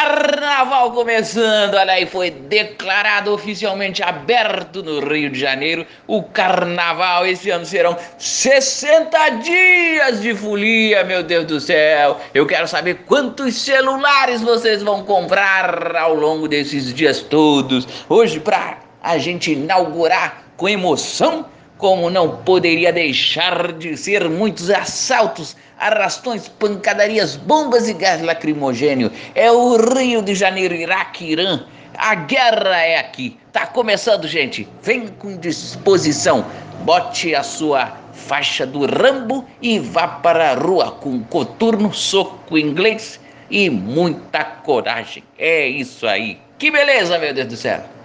Carnaval começando, olha aí, foi declarado oficialmente aberto no Rio de Janeiro. O carnaval esse ano serão 60 dias de folia, meu Deus do céu. Eu quero saber quantos celulares vocês vão comprar ao longo desses dias todos. Hoje, para a gente inaugurar com emoção como não poderia deixar de ser muitos assaltos, arrastões, pancadarias, bombas e gás lacrimogênio. É o Rio de Janeiro, Iraque, Irã. A guerra é aqui. Tá começando, gente. Vem com disposição. Bote a sua faixa do Rambo e vá para a rua com coturno, soco inglês e muita coragem. É isso aí. Que beleza, meu Deus do céu.